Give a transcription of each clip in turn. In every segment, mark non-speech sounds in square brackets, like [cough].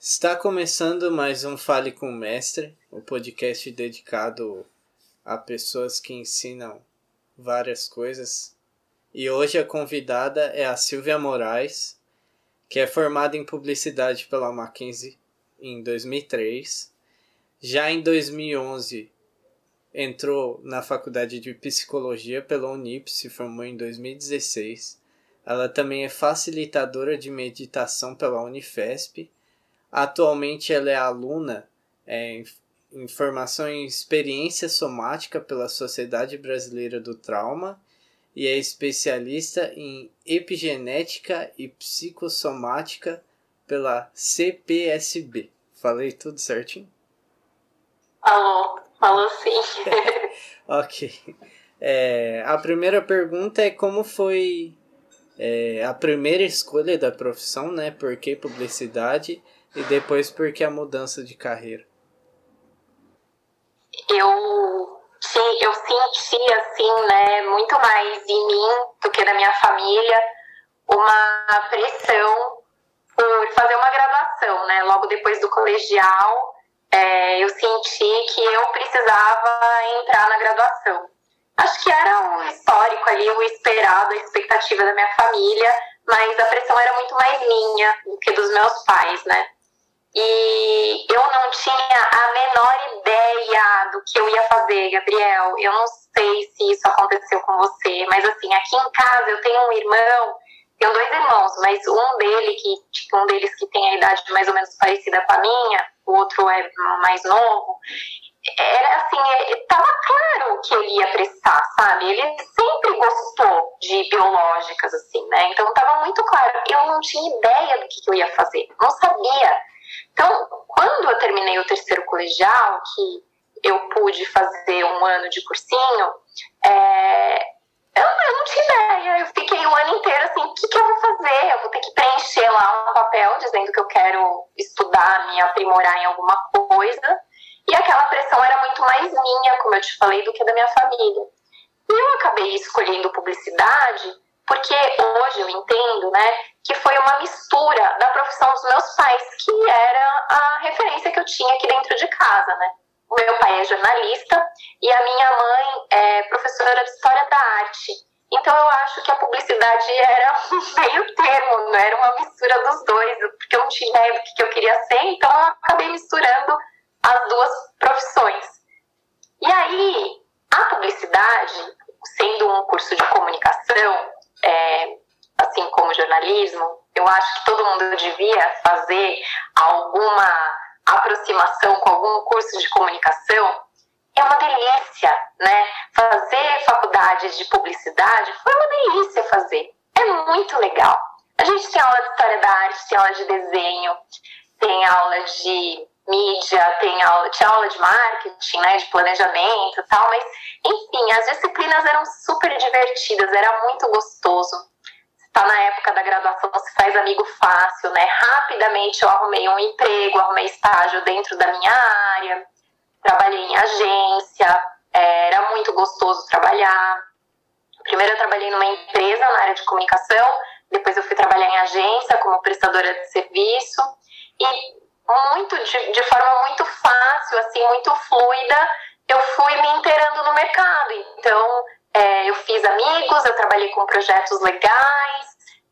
Está começando mais um Fale com o Mestre, o um podcast dedicado a pessoas que ensinam várias coisas. E hoje a convidada é a Silvia Moraes, que é formada em publicidade pela Mackenzie em 2003. Já em 2011 entrou na faculdade de psicologia pela Unip, se formou em 2016. Ela também é facilitadora de meditação pela Unifesp. Atualmente ela é aluna é, em formação em experiência somática pela Sociedade Brasileira do Trauma e é especialista em epigenética e psicossomática pela CPSB. Falei tudo certinho? Falou, falou sim. [laughs] ok. É, a primeira pergunta é como foi é, a primeira escolha da profissão, né? Por que publicidade? E depois por que a mudança de carreira? Eu, sim, eu senti, assim, né, muito mais em mim do que na minha família, uma pressão por fazer uma graduação, né? Logo depois do colegial, é, eu senti que eu precisava entrar na graduação. Acho que era o histórico ali, o esperado, a expectativa da minha família, mas a pressão era muito mais minha do que dos meus pais, né? E eu não tinha a menor ideia do que eu ia fazer, Gabriel. Eu não sei se isso aconteceu com você, mas assim, aqui em casa eu tenho um irmão tenho dois irmãos, mas um dele que tipo, um deles que tem a idade mais ou menos parecida com a minha, o outro é mais novo. Era assim, estava é, claro que ele ia prestar, sabe? Ele sempre gostou de biológicas, assim, né? Então estava muito claro. Eu não tinha ideia do que, que eu ia fazer, não sabia. Então, quando eu terminei o terceiro colegial, que eu pude fazer um ano de cursinho, é, eu, eu não tinha ideia. Eu fiquei um ano inteiro assim: o que, que eu vou fazer? Eu vou ter que preencher lá um papel dizendo que eu quero estudar, me aprimorar em alguma coisa. E aquela pressão era muito mais minha, como eu te falei, do que da minha família. E eu acabei escolhendo publicidade porque hoje eu entendo, né, que foi uma mistura da profissão dos meus pais, que era a referência que eu tinha aqui dentro de casa, né. O meu pai é jornalista e a minha mãe é professora de História da Arte. Então eu acho que a publicidade era [laughs] um meio termo, não era uma mistura dos dois, porque eu não tinha ideia do que eu queria ser, então eu acabei misturando as duas profissões. E aí, a publicidade, sendo um curso de comunicação, é, assim como jornalismo, eu acho que todo mundo devia fazer alguma aproximação com algum curso de comunicação, é uma delícia, né? Fazer faculdade de publicidade foi uma delícia fazer. É muito legal. A gente tem aula de história da arte, tem aula de desenho, tem aula de mídia, tem aula, tinha aula de marketing, né, de planejamento e tal, mas enfim, as disciplinas eram super divertidas, era muito gostoso está na época da graduação, se faz amigo fácil, né? Rapidamente eu arrumei um emprego, arrumei estágio dentro da minha área, trabalhei em agência, é, era muito gostoso trabalhar. Primeiro eu trabalhei numa empresa na área de comunicação, depois eu fui trabalhar em agência como prestadora de serviço e muito de, de forma muito fácil, assim, muito fluida, eu fui me inteirando no mercado. Então, é, eu fiz amigos, eu trabalhei com projetos legais,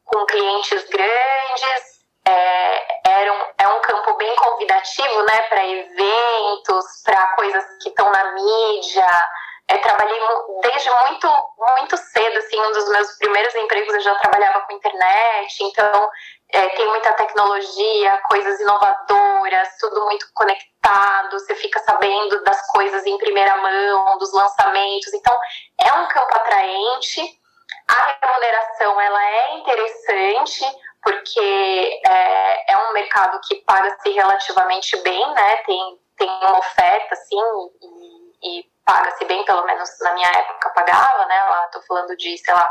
com clientes grandes. É, era um, é um campo bem convidativo, né, para eventos, para coisas que estão na mídia. É, trabalhei desde muito, muito cedo, assim, um dos meus primeiros empregos eu já trabalhava com internet, então é, tem muita tecnologia, coisas inovadoras, tudo muito conectado, você fica sabendo das coisas em primeira mão, dos lançamentos, então é um campo atraente. A remuneração ela é interessante porque é, é um mercado que paga-se relativamente bem, né? Tem, tem uma oferta assim e, e paga-se bem, pelo menos na minha época pagava, né? Lá tô falando de, sei lá,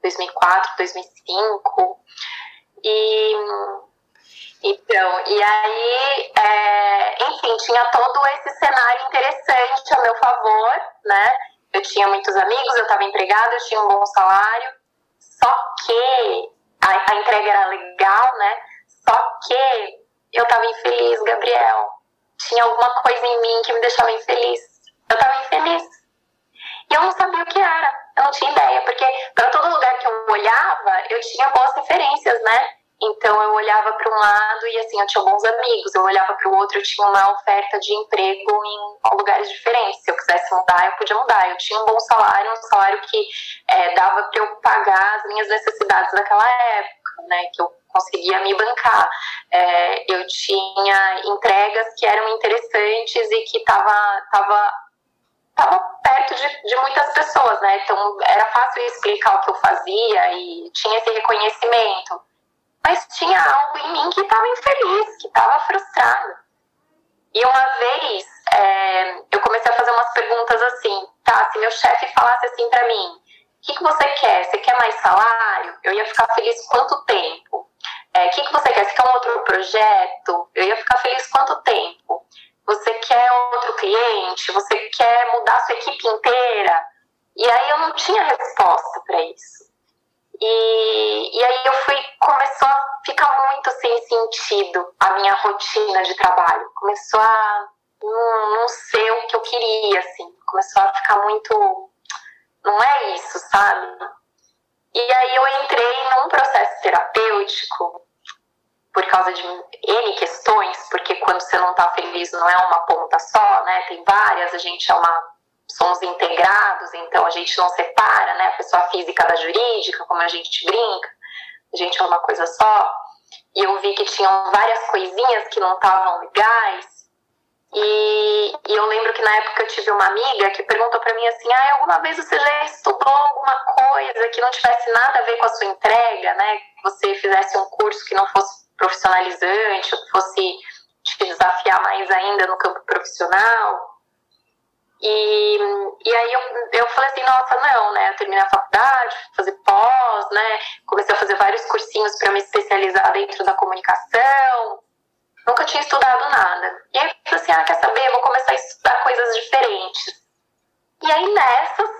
2004, 2005. E então, e aí, é, enfim, tinha todo esse cenário interessante a meu favor, né? eu tinha muitos amigos, eu estava empregada, eu tinha um bom salário, só que a, a entrega era legal, né? Só que eu estava infeliz, Gabriel. Tinha alguma coisa em mim que me deixava infeliz. Eu estava infeliz. E eu não sabia o que era. Eu não tinha ideia, porque para todo lugar que eu olhava, eu tinha boas referências, né? Então eu olhava para um lado e assim, eu tinha bons amigos, eu olhava para o outro, eu tinha uma oferta de emprego em lugares diferentes. Se eu quisesse mudar, eu podia mudar. Eu tinha um bom salário, um salário que é, dava para eu pagar as minhas necessidades daquela época, né? Que eu conseguia me bancar. É, eu tinha entregas que eram interessantes e que tava, tava, tava perto de, de muitas pessoas, né? Então era fácil explicar o que eu fazia e tinha esse reconhecimento mas tinha algo em mim que estava infeliz, que estava frustrado. E uma vez é, eu comecei a fazer umas perguntas assim, tá? Se meu chefe falasse assim para mim, o que, que você quer? Você quer mais salário? Eu ia ficar feliz quanto tempo? O é, que, que você quer? Você quer um outro projeto? Eu ia ficar feliz quanto tempo? Você quer outro cliente? Você quer mudar sua equipe inteira? E aí eu não tinha resposta para isso. E, e aí eu fui, começou a ficar muito sem sentido a minha rotina de trabalho. Começou a não, não ser o que eu queria, assim. Começou a ficar muito. Não é isso, sabe? E aí eu entrei num processo terapêutico por causa de N questões, porque quando você não tá feliz não é uma ponta só, né? Tem várias, a gente é uma somos integrados, então a gente não separa, né, a pessoa física da jurídica, como a gente brinca, a gente é uma coisa só. E eu vi que tinham várias coisinhas que não estavam legais. E, e, eu lembro que na época eu tive uma amiga que perguntou para mim assim: ah, alguma vez você já estudou alguma coisa que não tivesse nada a ver com a sua entrega, né? Que você fizesse um curso que não fosse profissionalizante, ou que fosse te desafiar mais ainda no campo profissional? E, e aí eu, eu falei assim, nossa, não, né? Eu terminei a faculdade, fazer pós, né? Comecei a fazer vários cursinhos para me especializar dentro da comunicação. Nunca tinha estudado nada. E aí eu falei assim, ah, quer saber? Vou começar a estudar coisas diferentes. E aí nessas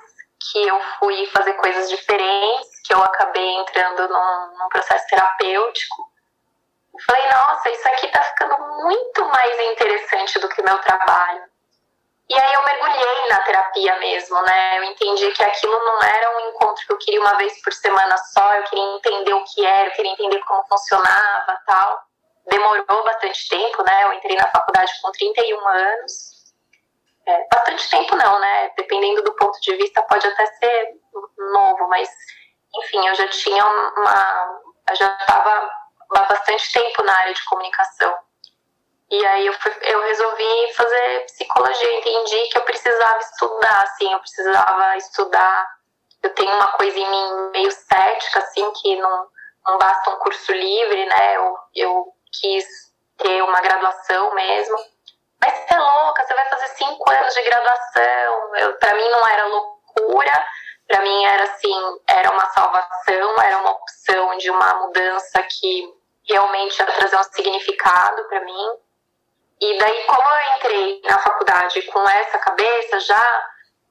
que eu fui fazer coisas diferentes, que eu acabei entrando num, num processo terapêutico, falei, nossa, isso aqui tá ficando muito mais interessante do que o meu trabalho e aí eu mergulhei na terapia mesmo, né? Eu entendi que aquilo não era um encontro que eu queria uma vez por semana só, eu queria entender o que era, eu queria entender como funcionava tal. Demorou bastante tempo, né? Eu entrei na faculdade com 31 anos. É, bastante tempo não, né? Dependendo do ponto de vista, pode até ser novo, mas enfim, eu já tinha uma. Eu já estava há bastante tempo na área de comunicação. E aí eu, fui, eu resolvi fazer psicologia, entendi que eu precisava estudar, assim, eu precisava estudar. Eu tenho uma coisa em mim meio cética, assim, que não, não basta um curso livre, né? Eu, eu quis ter uma graduação mesmo. Mas você é louca, você vai fazer cinco anos de graduação. Para mim não era loucura, para mim era assim, era uma salvação, era uma opção de uma mudança que realmente ia trazer um significado para mim. E daí, como eu entrei na faculdade com essa cabeça, já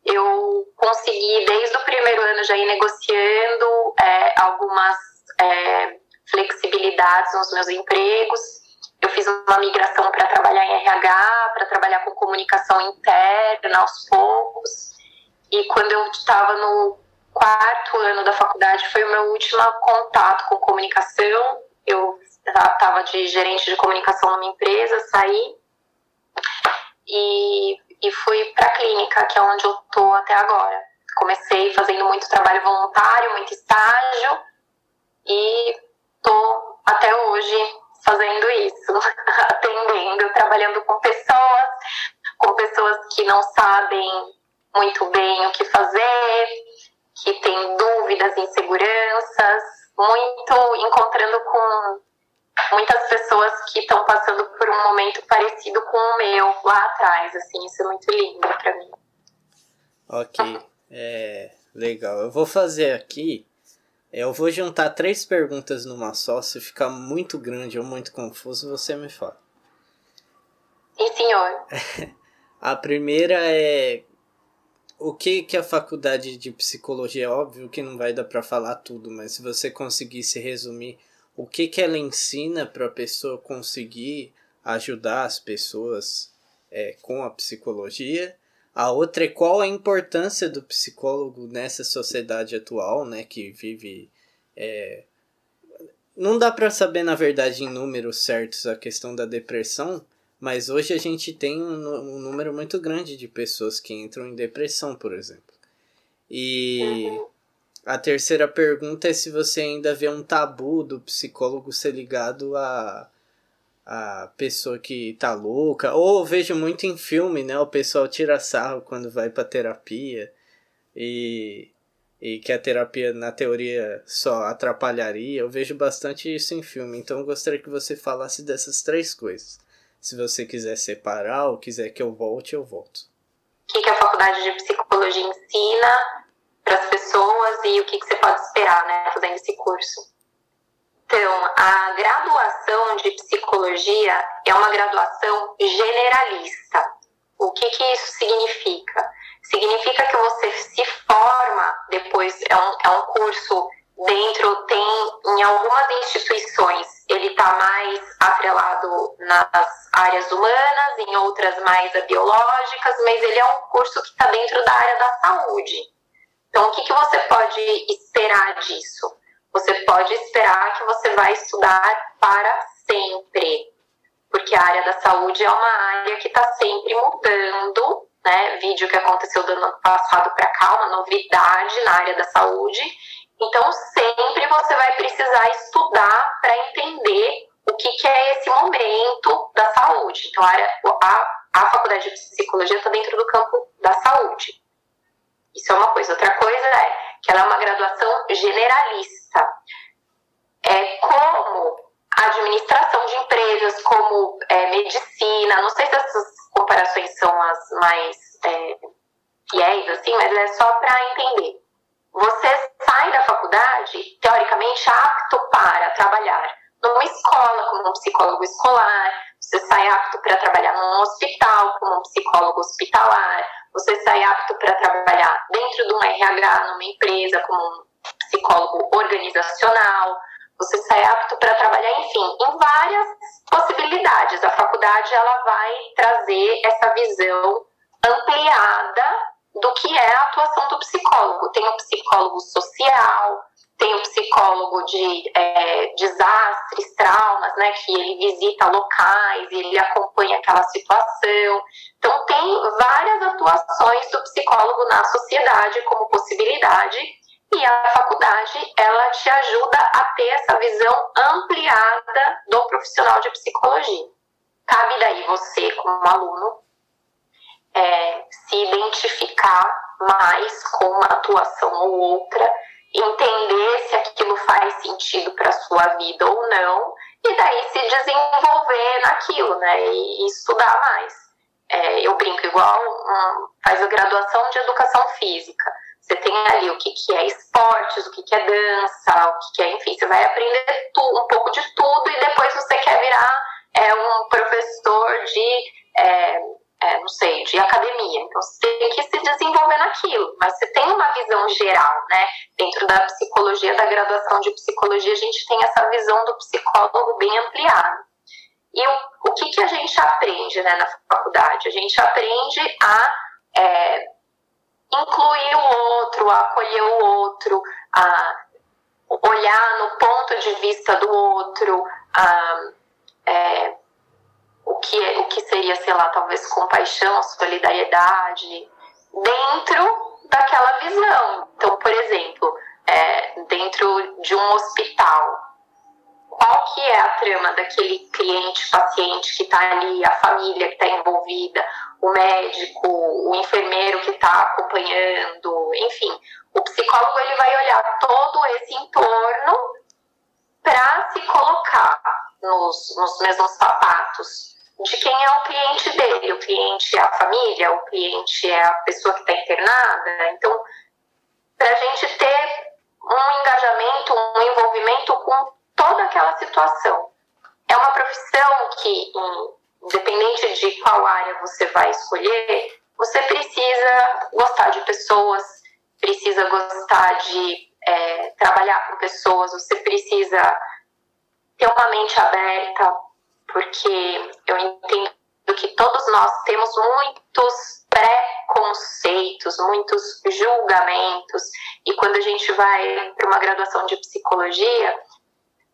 eu consegui, desde o primeiro ano, já ir negociando é, algumas é, flexibilidades nos meus empregos. Eu fiz uma migração para trabalhar em RH, para trabalhar com comunicação interna aos poucos. E quando eu estava no quarto ano da faculdade, foi o meu último contato com comunicação. Eu estava de gerente de comunicação numa empresa, saí e, e fui para a clínica, que é onde eu tô até agora. Comecei fazendo muito trabalho voluntário, muito estágio e tô até hoje fazendo isso, [laughs] atendendo, trabalhando com pessoas, com pessoas que não sabem muito bem o que fazer, que têm dúvidas, inseguranças, muito encontrando com muitas pessoas que estão passando por um momento parecido com o meu lá atrás, assim, isso é muito lindo para mim. Ok, é legal. Eu vou fazer aqui, eu vou juntar três perguntas numa só, se ficar muito grande ou muito confuso, você me fala. Sim, senhor. [laughs] A primeira é o que que a faculdade de psicologia, é óbvio que não vai dar para falar tudo, mas se você conseguisse resumir o que que ela ensina para a pessoa conseguir ajudar as pessoas é, com a psicologia. A outra é qual a importância do psicólogo nessa sociedade atual, né, que vive é, não dá para saber na verdade em números certos a questão da depressão, mas hoje a gente tem um, um, número muito grande de pessoas que entram em depressão, por exemplo. E a terceira pergunta é se você ainda vê um tabu do psicólogo ser ligado a, a pessoa que tá louca. Ou vejo muito em filme, né? O pessoal tira sarro quando vai pra terapia. E, e que a terapia, na teoria, só atrapalharia. Eu vejo bastante isso em filme. Então eu gostaria que você falasse dessas três coisas. Se você quiser separar ou quiser que eu volte, eu volto. O que, que a faculdade de psicologia ensina para as pessoas e o que, que você pode esperar, né, fazendo esse curso? Então, a graduação de psicologia é uma graduação generalista. O que, que isso significa? Significa que você se forma, depois é um, é um curso dentro, tem em algumas instituições, ele está mais atrelado nas áreas humanas, em outras mais a biológicas, mas ele é um curso que está dentro da área da saúde. Então, o que, que você pode esperar disso? Você pode esperar que você vai estudar para sempre, porque a área da saúde é uma área que está sempre mudando, né? Vídeo que aconteceu do ano passado para cá, uma novidade na área da saúde, então, sempre você vai precisar estudar para entender o que, que, é esse momento da saúde. Então, a, área, a, a faculdade de psicologia está dentro do campo da saúde. Isso é uma coisa. Outra coisa é que ela é uma graduação generalista. É como administração de empresas, como é, medicina. Não sei se essas comparações são as mais é, fiéis, assim, mas é só para entender você sai da faculdade, teoricamente, apto para trabalhar numa escola, como um psicólogo escolar, você sai apto para trabalhar num hospital, como um psicólogo hospitalar, você sai apto para trabalhar dentro de um RH, numa empresa, como um psicólogo organizacional, você sai apto para trabalhar, enfim, em várias possibilidades. A faculdade ela vai trazer essa visão ampliada do que é a atuação do psicólogo. Tem o psicólogo social, tem o psicólogo de é, desastres, traumas, né, que ele visita locais, ele acompanha aquela situação. Então, tem várias atuações do psicólogo na sociedade como possibilidade e a faculdade, ela te ajuda a ter essa visão ampliada do profissional de psicologia. Cabe daí você, como aluno, é, se identificar mais com uma atuação ou outra, entender se aquilo faz sentido para sua vida ou não, e daí se desenvolver naquilo, né? E, e estudar mais. É, eu brinco igual um, faz a graduação de educação física. Você tem ali o que, que é esportes, o que, que é dança, o que, que é, enfim, você vai aprender tu, um pouco de tudo e depois você quer virar é, um professor de é, não sei, de academia. Então você tem que se desenvolver naquilo, mas você tem uma visão geral, né? Dentro da psicologia, da graduação de psicologia, a gente tem essa visão do psicólogo bem ampliada. E o, o que, que a gente aprende né, na faculdade? A gente aprende a é, incluir o outro, a acolher o outro, a olhar no ponto de vista do outro, a é, o que, é, o que seria, sei lá, talvez compaixão, solidariedade, dentro daquela visão. Então, por exemplo, é, dentro de um hospital, qual que é a trama daquele cliente, paciente que está ali, a família que está envolvida, o médico, o enfermeiro que está acompanhando, enfim, o psicólogo ele vai olhar todo esse entorno para se colocar nos, nos mesmos sapatos de quem é o cliente dele. O cliente é a família, o cliente é a pessoa que está internada. Então, para a gente ter um engajamento, um envolvimento com toda aquela situação. É uma profissão que, independente de qual área você vai escolher, você precisa gostar de pessoas, precisa gostar de é, trabalhar com pessoas, você precisa ter uma mente aberta, porque eu entendo que todos nós temos muitos preconceitos, muitos julgamentos, e quando a gente vai para uma graduação de psicologia,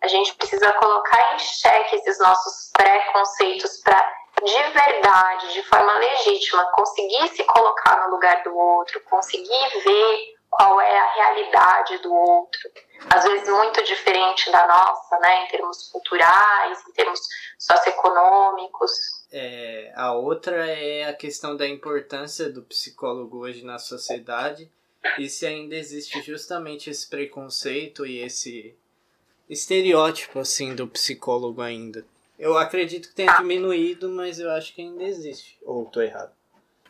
a gente precisa colocar em xeque esses nossos preconceitos para de verdade, de forma legítima, conseguir se colocar no lugar do outro, conseguir ver qual é a realidade do outro, às vezes muito diferente da nossa, né, em termos culturais, em termos socioeconômicos. É, a outra é a questão da importância do psicólogo hoje na sociedade e se ainda existe justamente esse preconceito e esse estereótipo assim do psicólogo ainda. Eu acredito que tenha diminuído, mas eu acho que ainda existe. Ou estou errado?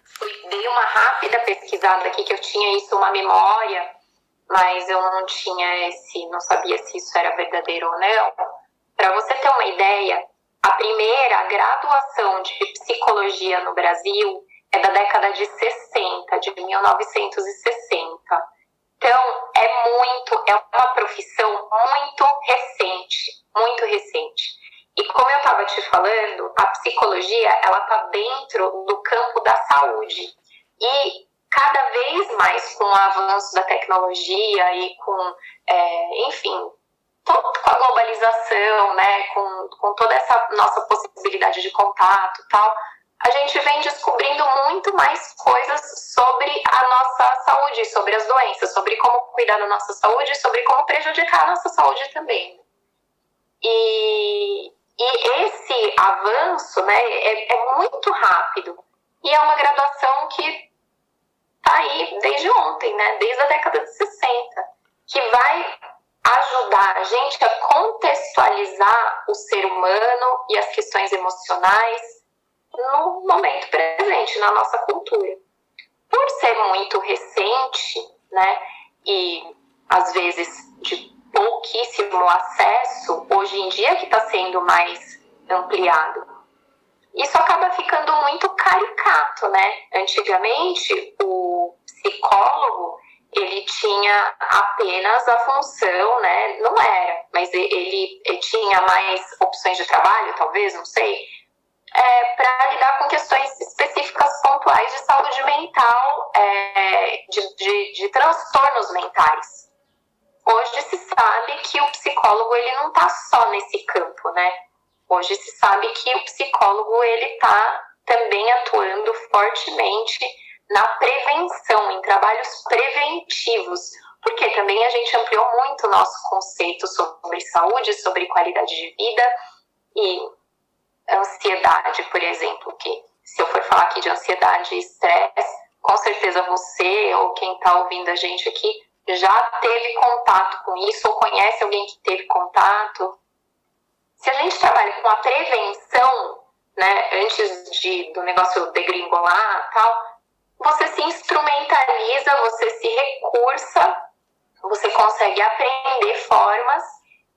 Fui, dei uma rápida pesquisada aqui que eu tinha isso uma memória, mas eu não tinha esse, não sabia se isso era verdadeiro ou não. Para você ter uma ideia, a primeira graduação de psicologia no Brasil é da década de 60, de 1960. Então, é muito, é uma profissão muito recente, muito recente. E como eu estava te falando, a psicologia ela está dentro do campo da saúde e cada vez mais com o avanço da tecnologia e com, é, enfim, com a globalização, né, com, com toda essa nossa possibilidade de contato, tal, a gente vem descobrindo muito mais coisas sobre a nossa saúde, sobre as doenças, sobre como cuidar da nossa saúde, sobre como prejudicar a nossa saúde também. E, e esse avanço né, é, é muito rápido. E é uma graduação que está aí desde ontem, né, desde a década de 60, que vai ajudar a gente a contextualizar o ser humano e as questões emocionais no momento presente, na nossa cultura. Por ser muito recente, né, e às vezes de pouquíssimo acesso, hoje em dia que está sendo mais ampliado. Isso acaba ficando muito caricato, né? Antigamente, o psicólogo ele tinha apenas a função, né? Não era, mas ele, ele tinha mais opções de trabalho, talvez, não sei, é, para lidar com questões específicas pontuais de saúde mental, é, de, de, de transtornos mentais hoje se sabe que o psicólogo ele não está só nesse campo, né? Hoje se sabe que o psicólogo ele está também atuando fortemente na prevenção, em trabalhos preventivos, porque também a gente ampliou muito o nosso conceito sobre saúde, sobre qualidade de vida e ansiedade, por exemplo, que se eu for falar aqui de ansiedade e estresse, com certeza você ou quem está ouvindo a gente aqui já teve contato com isso ou conhece alguém que teve contato. Se a gente trabalha com a prevenção, né, antes de, do negócio degringolar tal, você se instrumentaliza, você se recursa, você consegue aprender formas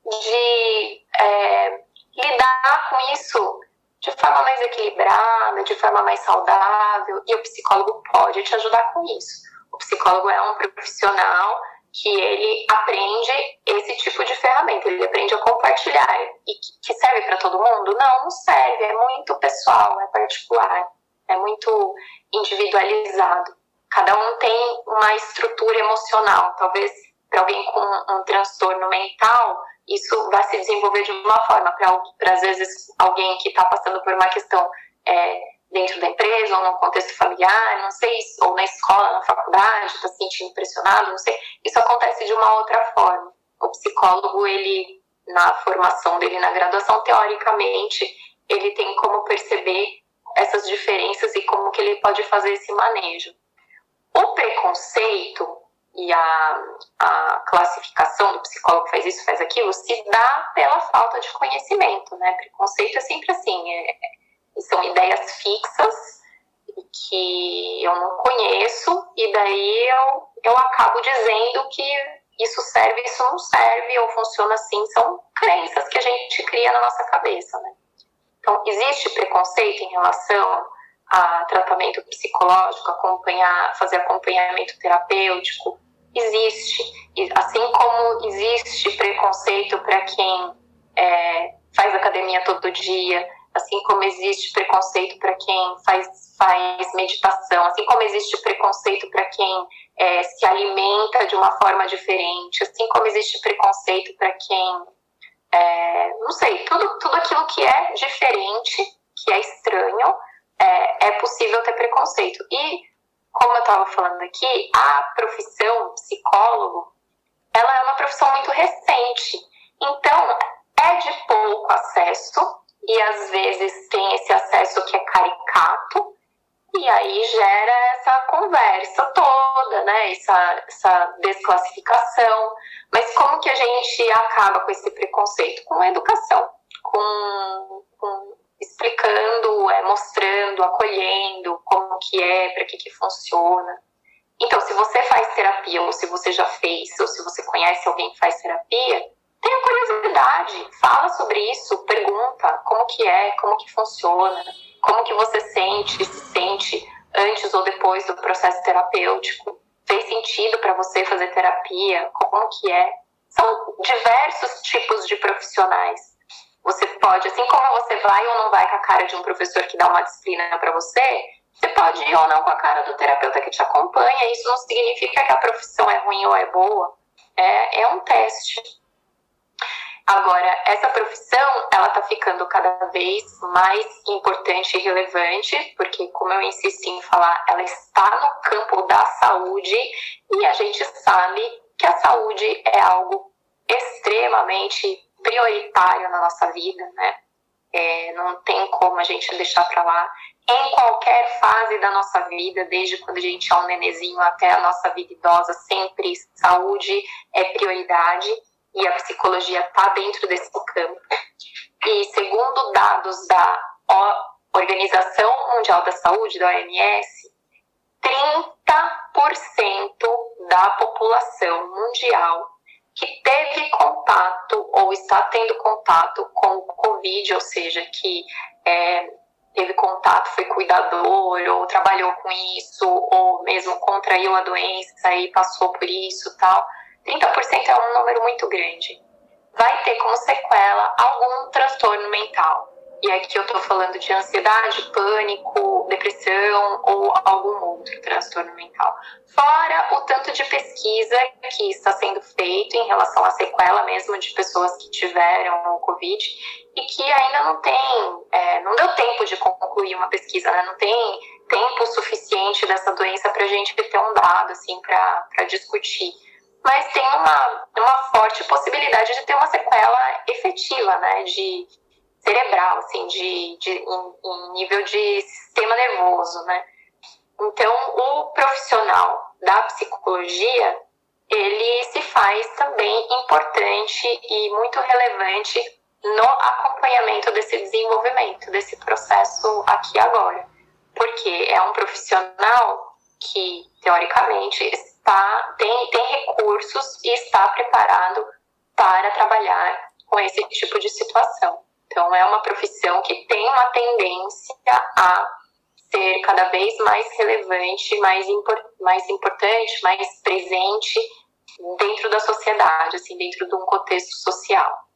de é, lidar com isso de forma mais equilibrada, de forma mais saudável, e o psicólogo pode te ajudar com isso. O psicólogo é um profissional que ele aprende esse tipo de ferramenta, ele aprende a compartilhar. E que serve para todo mundo? Não, não serve, é muito pessoal, é particular, é muito individualizado. Cada um tem uma estrutura emocional, talvez para alguém com um transtorno mental, isso vai se desenvolver de uma forma, para às vezes alguém que está passando por uma questão é, dentro da empresa ou no contexto familiar, não sei, ou na escola, na faculdade, está se sentindo pressionado, não sei. Isso acontece de uma outra forma. O psicólogo, ele, na formação dele na graduação, teoricamente, ele tem como perceber essas diferenças e como que ele pode fazer esse manejo. O preconceito e a, a classificação do psicólogo faz isso, faz aquilo, se dá pela falta de conhecimento, né? Preconceito é sempre assim, é, são ideias fixas que eu não conheço e daí eu, eu acabo dizendo que isso serve, isso não serve, ou funciona assim, são crenças que a gente cria na nossa cabeça, né? Então, existe preconceito em relação a tratamento psicológico, acompanhar, fazer acompanhamento terapêutico, existe. Assim como existe preconceito para quem é, faz academia todo dia, assim como existe preconceito para quem faz, faz meditação, assim como existe preconceito para quem é, se alimenta de uma forma diferente, assim como existe preconceito para quem, é, não sei, tudo, tudo aquilo que é diferente, que é estranho, é, é possível ter preconceito. E, como eu estava falando aqui, a profissão psicólogo, ela é uma profissão muito recente. Então, é de pouco acesso, e às vezes tem esse acesso que é caricato, e aí gera essa conversa toda, né? Essa, essa desclassificação. Mas como que a gente acaba com esse preconceito? Com a educação, com, com explicando, é, mostrando, acolhendo como que é, para que que funciona. Então, se você faz terapia, ou se você já fez, ou se você conhece alguém que faz como que funciona, como que você sente, se sente antes ou depois do processo terapêutico, fez sentido para você fazer terapia, como que é. São diversos tipos de profissionais. Você pode, assim como você vai ou não vai com a cara de um professor que dá uma disciplina para você, você pode ir ou não com a cara do terapeuta que te acompanha. Isso não significa que a profissão é ruim ou é boa. É, é um teste. Agora, essa profissão, ela está ficando cada vez mais importante e relevante, porque, como eu insisti em falar, ela está no campo da saúde e a gente sabe que a saúde é algo extremamente prioritário na nossa vida, né? É, não tem como a gente deixar para lá. Em qualquer fase da nossa vida, desde quando a gente é um nenezinho até a nossa vida idosa, sempre saúde é prioridade e a psicologia está dentro desse campo. E segundo dados da Organização Mundial da Saúde, da OMS, 30% da população mundial que teve contato ou está tendo contato com o Covid, ou seja, que é, teve contato, foi cuidador, ou trabalhou com isso, ou mesmo contraiu a doença e passou por isso tal 30% é um número muito grande. Vai ter como sequela algum transtorno mental. E aqui eu estou falando de ansiedade, pânico, depressão ou algum outro transtorno mental. Fora o tanto de pesquisa que está sendo feito em relação à sequela mesmo de pessoas que tiveram o Covid e que ainda não tem, é, não deu tempo de concluir uma pesquisa, né? não tem tempo suficiente dessa doença para a gente ter um dado assim para discutir mas tem uma, uma forte possibilidade de ter uma sequela efetiva, né, de cerebral, assim, de, de em, em nível de sistema nervoso, né. Então, o profissional da psicologia, ele se faz também importante e muito relevante no acompanhamento desse desenvolvimento, desse processo aqui agora. Porque é um profissional que, teoricamente, tá, tem, tem recursos e está preparado para trabalhar com esse tipo de situação. Então, é uma profissão que tem uma tendência a ser cada vez mais relevante, mais, impor, mais importante, mais presente dentro da sociedade, assim, dentro de um contexto social.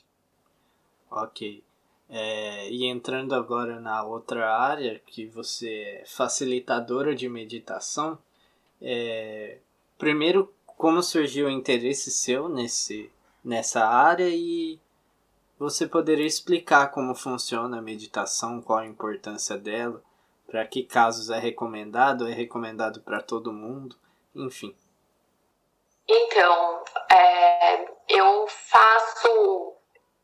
Ok. É, e entrando agora na outra área, que você é facilitadora de meditação, é, primeiro, como surgiu o interesse seu nesse, nessa área e você poderia explicar como funciona a meditação, qual a importância dela, para que casos é recomendado, é recomendado para todo mundo, enfim. Então, é, eu faço.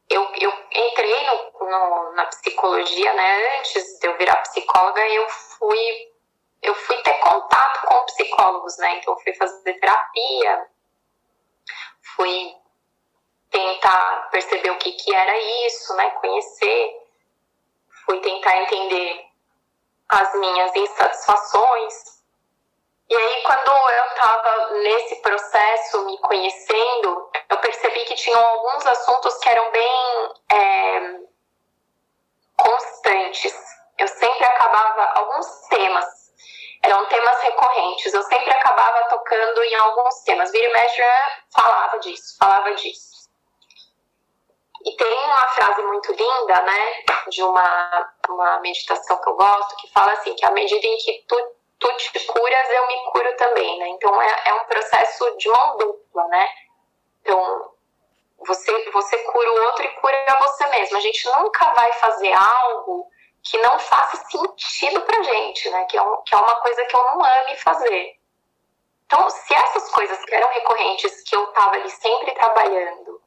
Eu, eu entrei no, no, na psicologia, né? Antes de eu virar psicóloga, eu fui eu fui ter contato com psicólogos, né? Então, eu fui fazer terapia, fui tentar perceber o que, que era isso, né? Conhecer, fui tentar entender as minhas insatisfações. E aí, quando eu estava nesse processo, me conhecendo, eu percebi que tinham alguns assuntos que eram bem é, constantes eu sempre acabava alguns temas eram temas recorrentes. Eu sempre acabava tocando em alguns temas. Vira e mexe falava disso, falava disso. E tem uma frase muito linda, né, de uma, uma meditação que eu gosto, que fala assim, que à medida em que tu, tu te curas, eu me curo também, né? Então é, é um processo de mão dupla, né? Então, você, você cura o outro e cura você mesmo. A gente nunca vai fazer algo que não faça sentido pra gente, né? Que é, um, que é uma coisa que eu não ame fazer. Então, se essas coisas que eram recorrentes, que eu tava ali sempre trabalhando,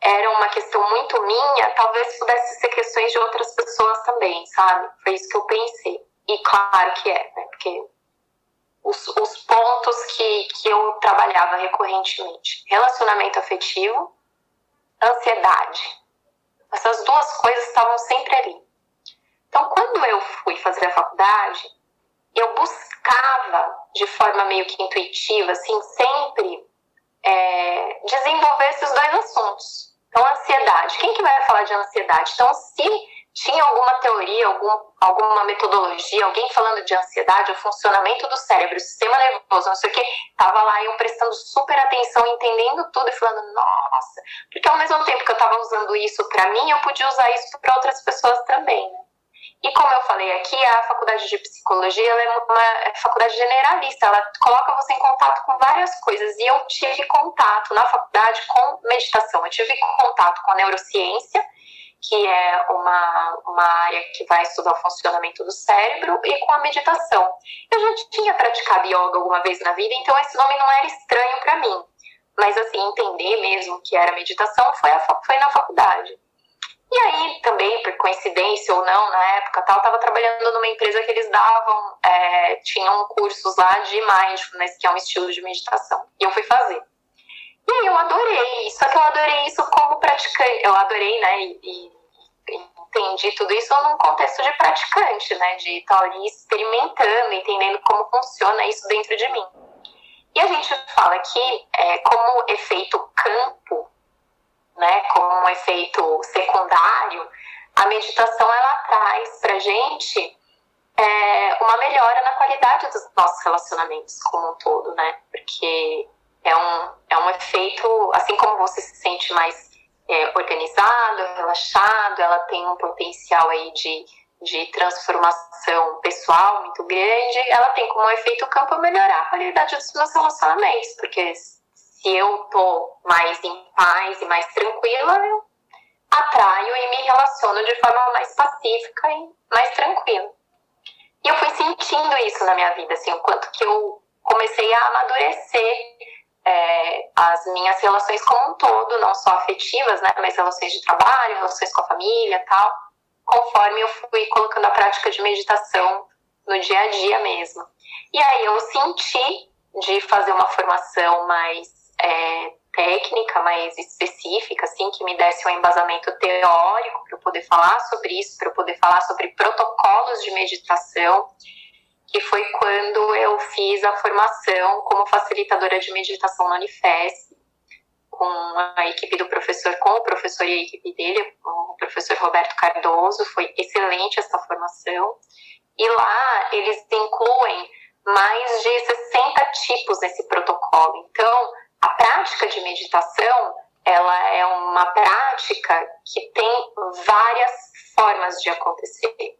era uma questão muito minha, talvez pudesse ser questões de outras pessoas também, sabe? Foi isso que eu pensei. E claro que é, né? Porque os, os pontos que, que eu trabalhava recorrentemente: relacionamento afetivo, ansiedade. Essas duas coisas estavam sempre ali. Então, quando eu fui fazer a faculdade, eu buscava de forma meio que intuitiva, assim, sempre é, desenvolver esses dois assuntos então, ansiedade. Quem que vai falar de ansiedade? Então, se tinha alguma teoria, algum, alguma metodologia, alguém falando de ansiedade, o funcionamento do cérebro, o sistema nervoso, não sei o que, tava lá eu prestando super atenção, entendendo tudo e falando, nossa, porque ao mesmo tempo que eu tava usando isso para mim, eu podia usar isso para outras pessoas também, né? E como eu falei aqui, a faculdade de psicologia é uma é faculdade generalista, ela coloca você em contato com várias coisas. E eu tive contato na faculdade com meditação, eu tive contato com a neurociência, que é uma, uma área que vai estudar o funcionamento do cérebro, e com a meditação. Eu já tinha praticado yoga alguma vez na vida, então esse nome não era estranho para mim. Mas, assim, entender mesmo que era meditação foi, a, foi na faculdade. E aí, também, por coincidência ou não, na época, tal, estava trabalhando numa empresa que eles davam, é, tinham cursos lá de mindfulness, que é um estilo de meditação. E eu fui fazer. E aí eu adorei, só que eu adorei isso como praticante. Eu adorei, né, e, e entendi tudo isso num contexto de praticante, né, de estar ali experimentando, entendendo como funciona isso dentro de mim. E a gente fala aqui, é, como efeito campo, né, como um efeito secundário, a meditação ela traz para gente é, uma melhora na qualidade dos nossos relacionamentos como um todo, né? Porque é um, é um efeito, assim como você se sente mais é, organizado, relaxado, ela tem um potencial aí de, de transformação pessoal muito grande, ela tem como efeito o campo melhorar a qualidade dos meus relacionamentos, porque se eu tô mais em paz e mais tranquila, eu atraio e me relaciono de forma mais pacífica e mais tranquila. E eu fui sentindo isso na minha vida, assim, o quanto que eu comecei a amadurecer é, as minhas relações como um todo, não só afetivas, né, mas relações de trabalho, relações com a família tal, conforme eu fui colocando a prática de meditação no dia a dia mesmo. E aí eu senti de fazer uma formação mais é, técnica mais específica, assim, que me desse um embasamento teórico para eu poder falar sobre isso, para eu poder falar sobre protocolos de meditação, que foi quando eu fiz a formação como facilitadora de meditação na Unifesp, com a equipe do professor, com o professor e a equipe dele, o professor Roberto Cardoso, foi excelente essa formação. E lá eles incluem mais de 60 tipos nesse protocolo. Então, a prática de meditação, ela é uma prática que tem várias formas de acontecer.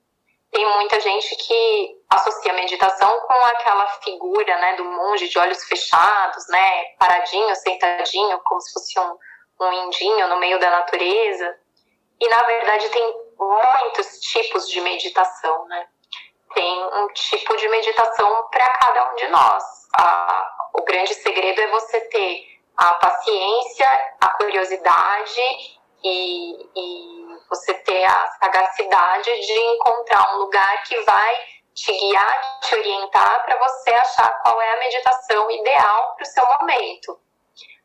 Tem muita gente que associa a meditação com aquela figura, né, do monge de olhos fechados, né, paradinho, sentadinho, como se fosse um, um indinho no meio da natureza. E na verdade tem muitos tipos de meditação, né? Tem um tipo de meditação para cada um de nós. A, o grande segredo é você ter a paciência, a curiosidade e, e você ter a sagacidade de encontrar um lugar que vai te guiar, te orientar para você achar qual é a meditação ideal para o seu momento.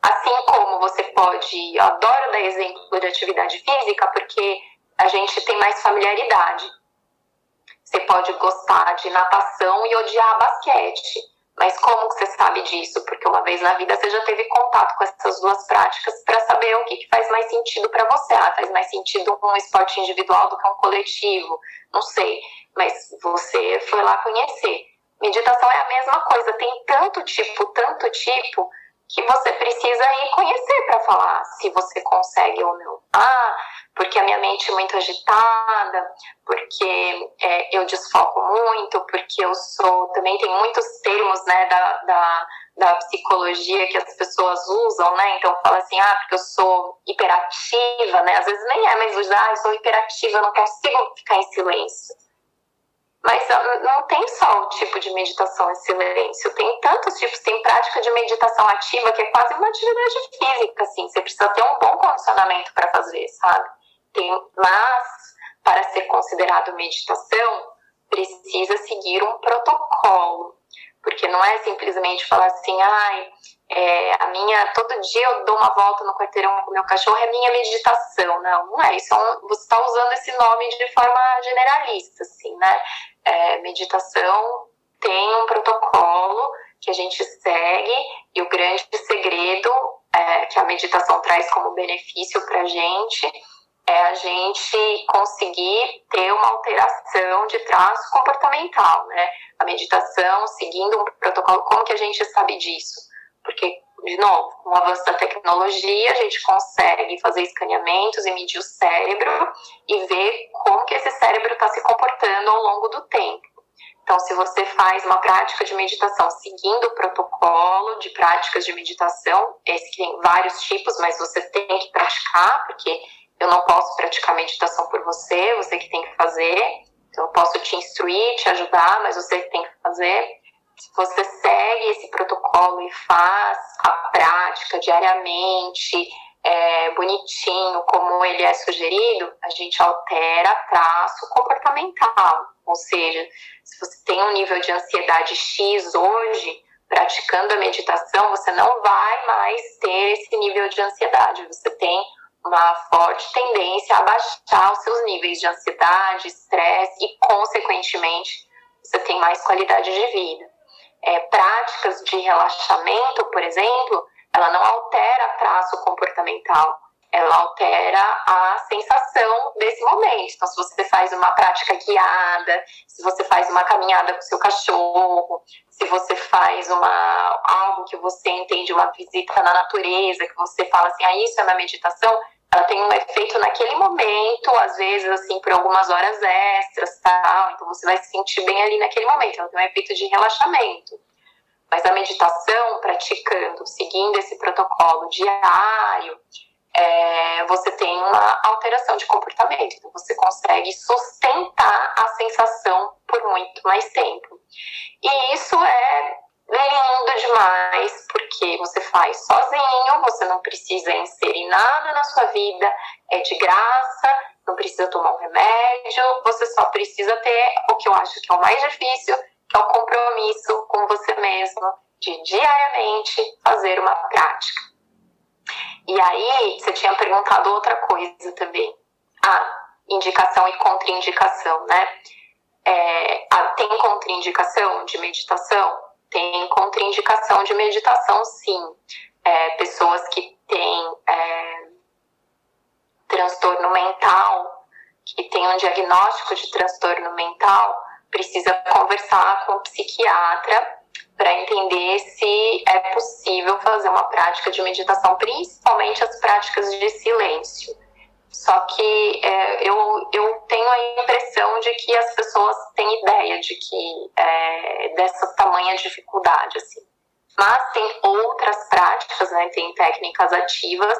Assim como você pode, eu adoro dar exemplo de atividade física porque a gente tem mais familiaridade. Você pode gostar de natação e odiar basquete Mas como você sabe disso? Porque uma vez na vida você já teve contato com essas duas práticas para saber o que, que faz mais sentido para você. Ah, faz mais sentido um esporte individual do que um coletivo. Não sei. Mas você foi lá conhecer. Meditação é a mesma coisa. Tem tanto tipo, tanto tipo, que você precisa ir conhecer para falar se você consegue ou não. Ah, porque a minha mente é muito agitada, porque é, eu desfoco muito, porque eu sou. Também tem muitos termos né, da, da, da psicologia que as pessoas usam, né? Então fala assim, ah, porque eu sou hiperativa, né? Às vezes nem é, mas ah, eu sou hiperativa, eu não consigo ficar em silêncio. Mas ah, não tem só o tipo de meditação em silêncio, tem tantos tipos, tem prática de meditação ativa que é quase uma atividade física, assim, você precisa ter um bom condicionamento para fazer, sabe? Tem, mas, para ser considerado meditação, precisa seguir um protocolo, porque não é simplesmente falar assim, ai, é, a minha, todo dia eu dou uma volta no quarteirão com o meu cachorro, é minha meditação. Não, não é. Isso é um, você está usando esse nome de forma generalista, assim, né? É, meditação tem um protocolo que a gente segue e o grande segredo é, que a meditação traz como benefício para a gente é a gente conseguir ter uma alteração de traço comportamental, né? A meditação seguindo um protocolo, como que a gente sabe disso? Porque, de novo, com o avanço da tecnologia, a gente consegue fazer escaneamentos e medir o cérebro e ver como que esse cérebro está se comportando ao longo do tempo. Então, se você faz uma prática de meditação seguindo o protocolo de práticas de meditação, esse tem vários tipos, mas você tem que praticar, porque eu não posso praticar meditação por você, você que tem que fazer. Então, eu posso te instruir, te ajudar, mas você que tem que fazer se você segue esse protocolo e faz a prática diariamente, é, bonitinho, como ele é sugerido, a gente altera traço comportamental. Ou seja, se você tem um nível de ansiedade X hoje, praticando a meditação, você não vai mais ter esse nível de ansiedade. Você tem uma forte tendência a baixar os seus níveis de ansiedade, estresse e, consequentemente, você tem mais qualidade de vida é, práticas de relaxamento, por exemplo, ela não altera traço comportamental, ela altera a sensação desse momento. Então, se você faz uma prática guiada, se você faz uma caminhada com seu cachorro, se você faz uma algo que você entende uma visita na natureza, que você fala assim, ah, isso é uma meditação, ela tem um efeito naquele momento, às vezes assim por algumas horas extras, tal. Então você vai se sentir bem ali naquele momento. Ela tem um efeito de relaxamento. Mas a meditação, praticando, seguindo esse protocolo diário, é, você tem uma alteração de comportamento. Então você consegue sustentar a sensação por muito mais tempo. E isso é lindo demais, porque você faz sozinho, você não precisa inserir nada na sua vida, é de graça, não precisa tomar um remédio, você só precisa ter o que eu acho que é o mais difícil, que é o compromisso com você mesmo, de diariamente fazer uma prática. E aí, você tinha perguntado outra coisa também, a indicação e contraindicação, né? É, tem contraindicação de meditação? Tem contraindicação de meditação, sim. É, pessoas que têm é, transtorno mental, que têm um diagnóstico de transtorno mental, precisa conversar com o psiquiatra para entender se é possível fazer uma prática de meditação, principalmente as práticas de silêncio. Só que é, eu, eu tenho a impressão de que as pessoas têm ideia de que é, dessa tamanha dificuldade, assim. Mas tem outras práticas, né? Tem técnicas ativas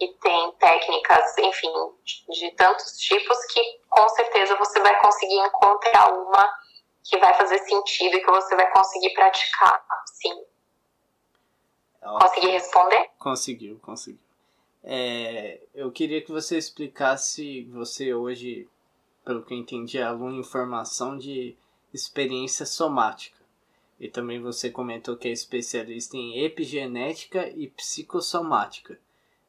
e tem técnicas, enfim, de, de tantos tipos que com certeza você vai conseguir encontrar uma que vai fazer sentido e que você vai conseguir praticar, sim. Consegui responder? Conseguiu, conseguiu. É, eu queria que você explicasse, você hoje, pelo que eu entendi, é aluno em formação de experiência somática. E também você comentou que é especialista em epigenética e psicossomática.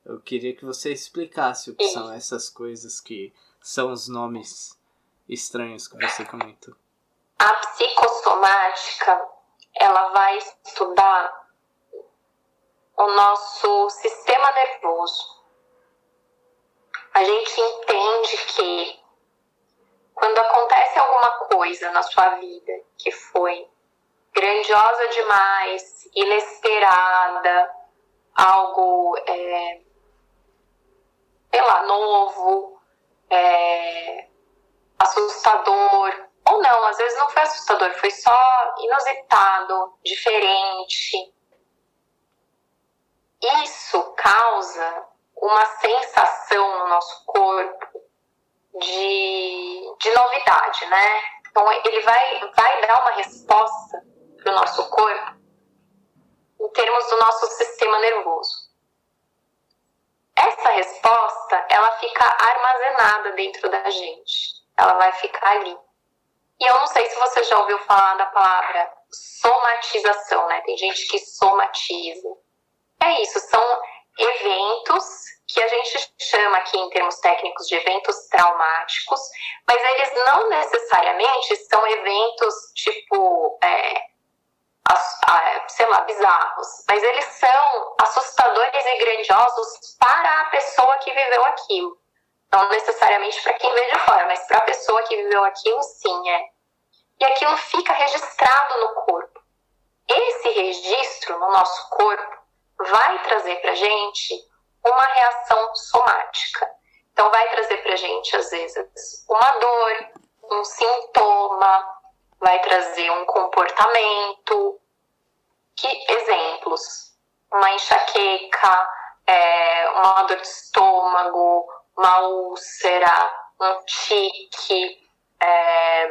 Eu queria que você explicasse o que são essas coisas que são os nomes estranhos que você comentou. A psicossomática ela vai estudar o nosso sistema nervoso. A gente entende que quando acontece alguma coisa na sua vida que foi grandiosa demais, inesperada, algo, é, sei lá, novo, é, assustador, ou não, às vezes não foi assustador, foi só inusitado, diferente. Isso causa uma sensação no nosso corpo de, de novidade, né? Então ele vai, vai dar uma resposta para o nosso corpo em termos do nosso sistema nervoso. Essa resposta, ela fica armazenada dentro da gente. Ela vai ficar ali. E eu não sei se você já ouviu falar da palavra somatização, né? Tem gente que somatiza. É isso, são eventos que a gente chama aqui em termos técnicos de eventos traumáticos, mas eles não necessariamente são eventos tipo, é, sei lá, bizarros, mas eles são assustadores e grandiosos para a pessoa que viveu aquilo. Não necessariamente para quem vê de fora, mas para a pessoa que viveu aquilo, sim, é. E aquilo fica registrado no corpo. Esse registro no nosso corpo vai trazer para gente uma reação somática. Então, vai trazer para gente, às vezes, uma dor, um sintoma, vai trazer um comportamento. Que exemplos? Uma enxaqueca, é, uma dor de estômago, uma úlcera, um tique, é,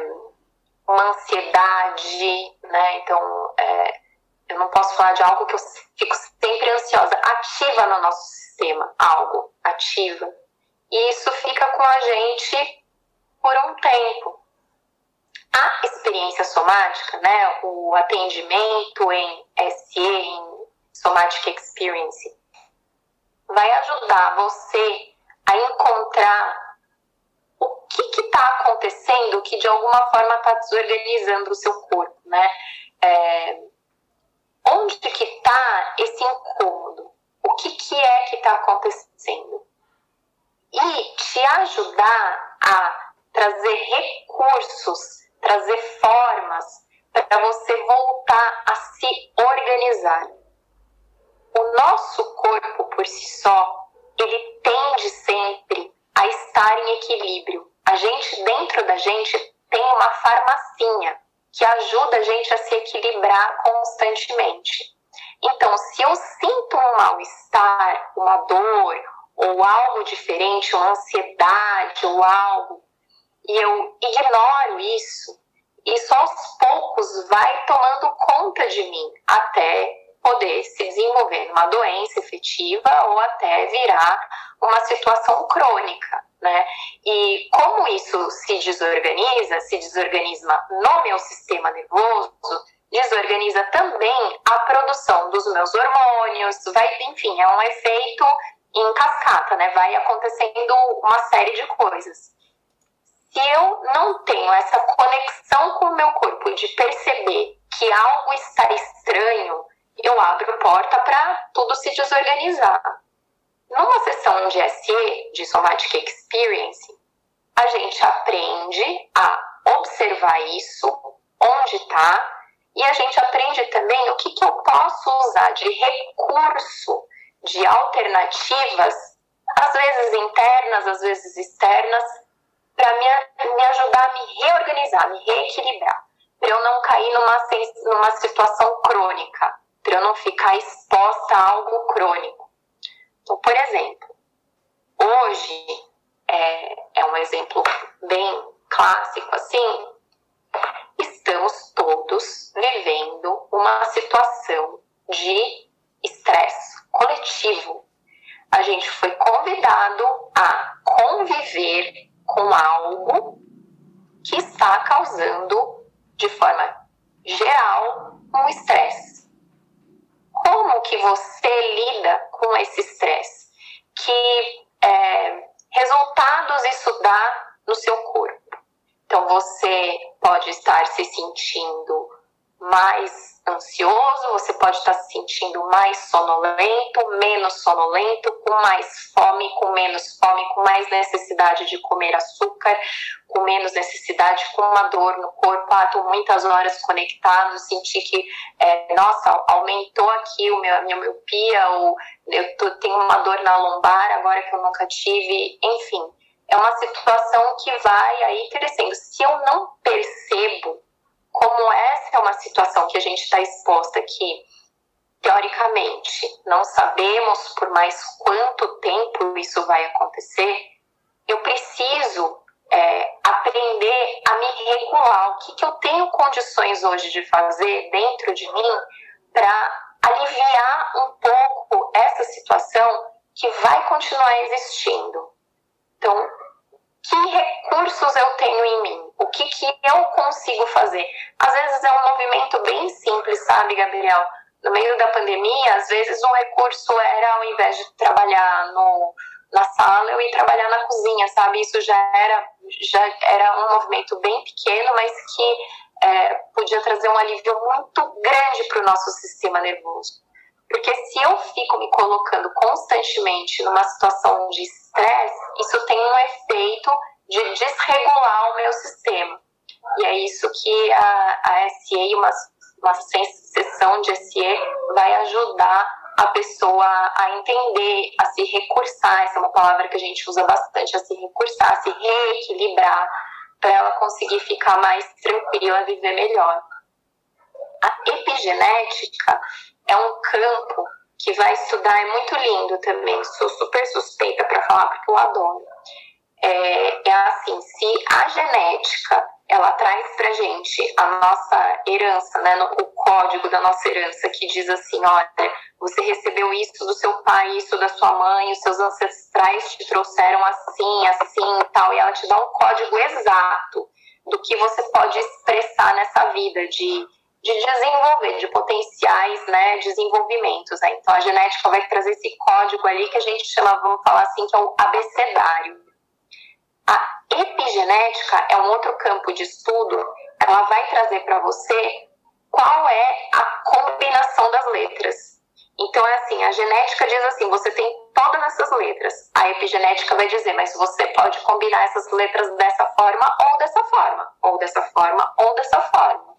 uma ansiedade, né? Então, é, eu não posso falar de algo que eu fico sempre ansiosa. Ativa no nosso sistema algo, ativa. E isso fica com a gente por um tempo. A experiência somática, né, o atendimento em SE, em Somatic Experience, vai ajudar você a encontrar o que está acontecendo que de alguma forma está desorganizando o seu corpo, né? É, onde que está esse incômodo? O que, que é que está acontecendo? E te ajudar a trazer recursos, trazer formas para você voltar a se organizar. O nosso corpo por si só, ele tende sempre a estar em equilíbrio. A gente, dentro da gente, tem uma farmacinha que ajuda a gente a se equilibrar constantemente. Então, se eu sinto um mal-estar, uma dor, ou algo diferente, uma ansiedade, ou algo, e eu ignoro isso, isso aos poucos vai tomando conta de mim, até poder se desenvolver numa doença efetiva ou até virar uma situação crônica, né? E como isso se desorganiza, se desorganiza no meu sistema nervoso, desorganiza também a produção dos meus hormônios, vai, enfim, é um efeito em cascata, né? Vai acontecendo uma série de coisas. Se eu não tenho essa conexão com o meu corpo de perceber que algo está estranho, eu abro porta para tudo se desorganizar. Numa sessão de SE, de Somatic Experience, a gente aprende a observar isso, onde está, e a gente aprende também o que, que eu posso usar de recurso, de alternativas, às vezes internas, às vezes externas, para me, me ajudar a me reorganizar, me reequilibrar, para eu não cair numa, numa situação crônica para eu não ficar exposta a algo crônico. Então, por exemplo, hoje é, é um exemplo [laughs] bem clássico assim. Estamos todos vivendo uma situação de estresse coletivo. A gente foi convidado a conviver com algo que está causando, de forma geral, um estresse como que você lida com esse estresse? Que é, resultados isso dá no seu corpo? Então, você pode estar se sentindo mais ansioso, você pode estar se sentindo mais sonolento, menos sonolento, com mais fome, com menos fome, com mais necessidade de comer açúcar, com menos necessidade, com uma dor no corpo. Ah, estou muitas horas conectado, senti que, é, nossa, aumentou aqui o meu, a minha miopia, ou eu tô, tenho uma dor na lombar agora que eu nunca tive. Enfim, é uma situação que vai aí crescendo. Se eu não percebo como essa é uma situação que a gente está exposta aqui, teoricamente, não sabemos por mais quanto tempo isso vai acontecer, eu preciso é, aprender a me regular. O que, que eu tenho condições hoje de fazer dentro de mim para aliviar um pouco essa situação que vai continuar existindo. Então, que recursos eu tenho em mim? O que, que eu consigo fazer? Às vezes é um movimento bem simples, sabe, Gabriel? No meio da pandemia, às vezes um recurso era, ao invés de trabalhar no, na sala, eu ir trabalhar na cozinha, sabe? Isso já era, já era um movimento bem pequeno, mas que é, podia trazer um alívio muito grande para o nosso sistema nervoso. Porque se eu fico me colocando constantemente numa situação de estresse, isso tem um efeito de desregular o meu sistema. E é isso que a, a SE, uma, uma sessão de SE, vai ajudar a pessoa a entender, a se recursar, essa é uma palavra que a gente usa bastante, a se recursar, a se reequilibrar, para ela conseguir ficar mais tranquila, viver melhor. A epigenética é um campo que vai estudar, é muito lindo também, sou super suspeita para falar porque eu adoro. É, é assim, se a genética ela traz para gente a nossa herança, né, o código da nossa herança que diz assim, olha, você recebeu isso do seu pai, isso da sua mãe, os seus ancestrais te trouxeram assim, assim tal, e ela te dá um código exato do que você pode expressar nessa vida de de desenvolver, de potenciais né, desenvolvimentos. Né? Então, a genética vai trazer esse código ali que a gente chama, vamos falar assim, que é o abecedário. A epigenética é um outro campo de estudo, ela vai trazer para você qual é a combinação das letras. Então, é assim, a genética diz assim, você tem todas essas letras. A epigenética vai dizer, mas você pode combinar essas letras dessa forma ou dessa forma, ou dessa forma ou dessa forma.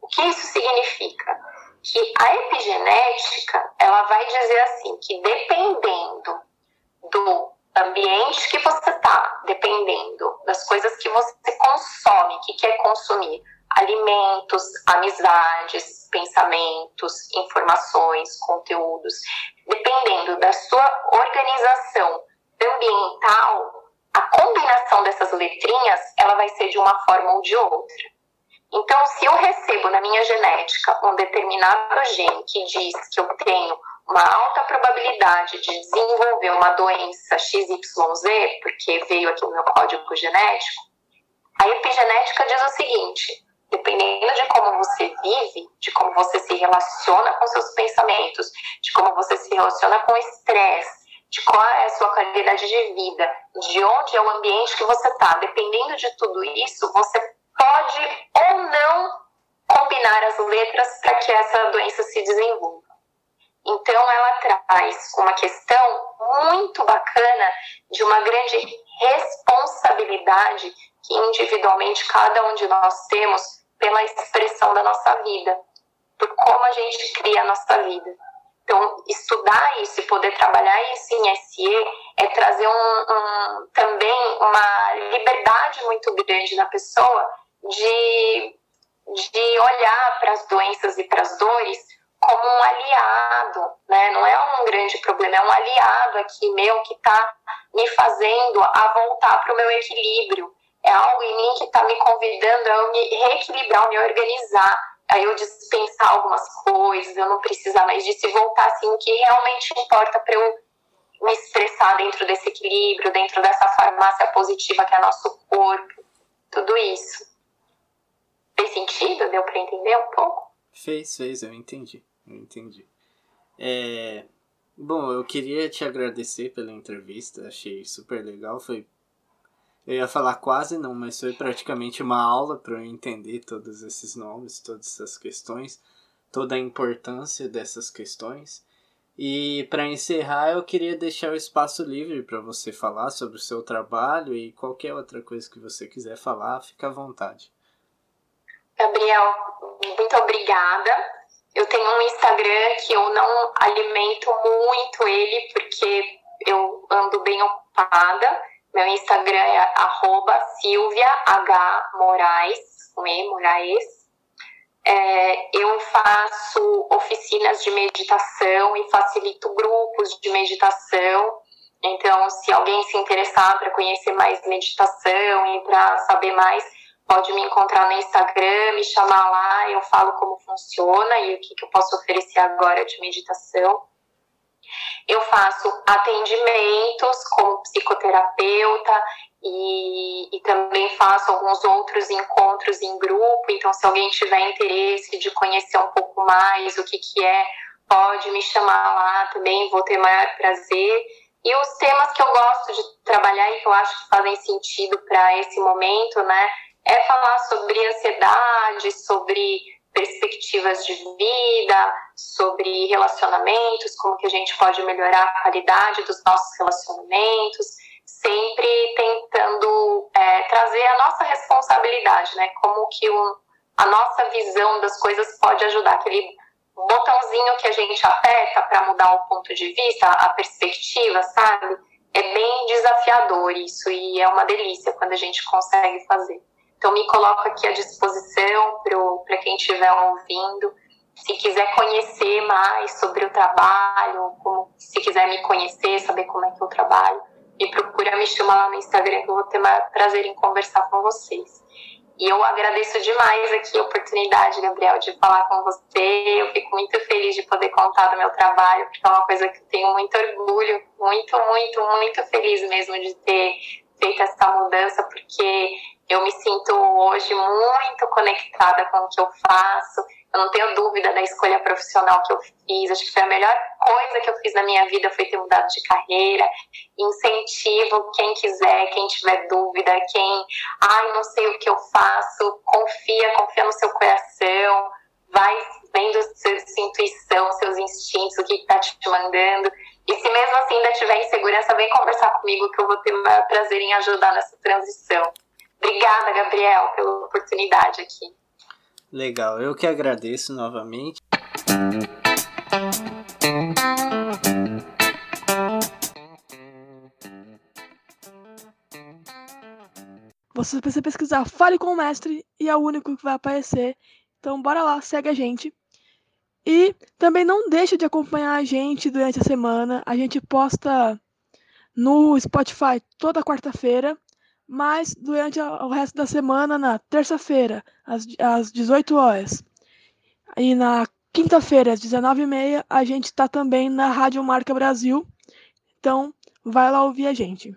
O que isso significa? Que a epigenética, ela vai dizer assim, que dependendo do ambiente que você está, dependendo das coisas que você consome, que quer consumir, alimentos, amizades, pensamentos, informações, conteúdos, dependendo da sua organização ambiental, a combinação dessas letrinhas, ela vai ser de uma forma ou de outra. Então, se eu recebo na minha genética um determinado gene que diz que eu tenho uma alta probabilidade de desenvolver uma doença XYZ, porque veio aqui o meu código genético, a epigenética diz o seguinte: dependendo de como você vive, de como você se relaciona com seus pensamentos, de como você se relaciona com o estresse, de qual é a sua qualidade de vida, de onde é o ambiente que você está, dependendo de tudo isso, você pode ou não combinar as letras para que essa doença se desenvolva. Então, ela traz uma questão muito bacana de uma grande responsabilidade que individualmente cada um de nós temos pela expressão da nossa vida, por como a gente cria a nossa vida. Então, estudar isso e poder trabalhar isso em SE é trazer um, um, também uma liberdade muito grande na pessoa de, de olhar para as doenças e para as dores como um aliado, né? Não é um grande problema, é um aliado aqui meu que está me fazendo a voltar para o meu equilíbrio. É algo em mim que está me convidando a eu me reequilibrar, me organizar, a eu dispensar algumas coisas, eu não precisar mais disso e voltar assim o que realmente importa para eu me expressar dentro desse equilíbrio, dentro dessa farmácia positiva que é nosso corpo, tudo isso. Fez sentido? Deu para entender um pouco? Fez, fez, eu entendi. Entendi. É... Bom, eu queria te agradecer pela entrevista, achei super legal. Foi. Eu ia falar quase não, mas foi praticamente uma aula para eu entender todos esses nomes, todas essas questões. toda a importância dessas questões. E para encerrar, eu queria deixar o espaço livre para você falar sobre o seu trabalho e qualquer outra coisa que você quiser falar, fica à vontade. Gabriel, muito obrigada. Eu tenho um Instagram que eu não alimento muito ele porque eu ando bem ocupada. Meu Instagram é arroba Silvia com E, Moraes. É, eu faço oficinas de meditação e facilito grupos de meditação. Então, se alguém se interessar para conhecer mais meditação e para saber mais, pode me encontrar no Instagram, me chamar lá, eu falo como funciona e o que, que eu posso oferecer agora de meditação. Eu faço atendimentos como psicoterapeuta, e, e, também faço alguns outros encontros em grupo. Então, se alguém tiver interesse de conhecer um pouco mais o que, que é, pode me chamar lá também, vou ter maior prazer. E os temas que eu gosto de trabalhar e que eu acho que fazem sentido para esse momento, né, é falar sobre ansiedade, sobre perspectivas de vida, sobre relacionamentos, como que a gente pode melhorar a qualidade dos nossos relacionamentos sempre tentando é, trazer a nossa responsabilidade, né? Como que a nossa visão das coisas pode ajudar. Aquele botãozinho que a gente aperta para mudar o ponto de vista, a perspectiva, sabe? É bem desafiador isso e é uma delícia quando a gente consegue fazer. Então, me coloco aqui à disposição para quem estiver ouvindo. Se quiser conhecer mais sobre o trabalho, como, se quiser me conhecer, saber como é que eu trabalho, me procura, me chama lá no Instagram que eu vou ter maior prazer em conversar com vocês. E eu agradeço demais aqui a oportunidade, Gabriel, de falar com você. Eu fico muito feliz de poder contar do meu trabalho, porque é uma coisa que eu tenho muito orgulho, muito, muito, muito feliz mesmo de ter feito essa mudança, porque eu me sinto hoje muito conectada com o que eu faço. Eu não tenho dúvida da escolha profissional que eu fiz. Acho que foi a melhor coisa que eu fiz na minha vida foi ter mudado de carreira. Incentivo quem quiser, quem tiver dúvida, quem, ai, não sei o que eu faço, confia, confia no seu coração, vai vendo sua, sua intuição, seus instintos, o que está te mandando. E se mesmo assim ainda tiver insegurança, vem conversar comigo que eu vou ter o maior prazer em ajudar nessa transição. Obrigada, Gabriel, pela oportunidade aqui. Legal, eu que agradeço novamente. Você precisa pesquisar Fale com o Mestre e é o único que vai aparecer. Então bora lá, segue a gente. E também não deixe de acompanhar a gente durante a semana. A gente posta no Spotify toda quarta-feira mas durante o resto da semana, na terça-feira, às, às 18 horas, e na quinta-feira, às 19h30, a gente está também na Rádio Marca Brasil. Então, vai lá ouvir a gente.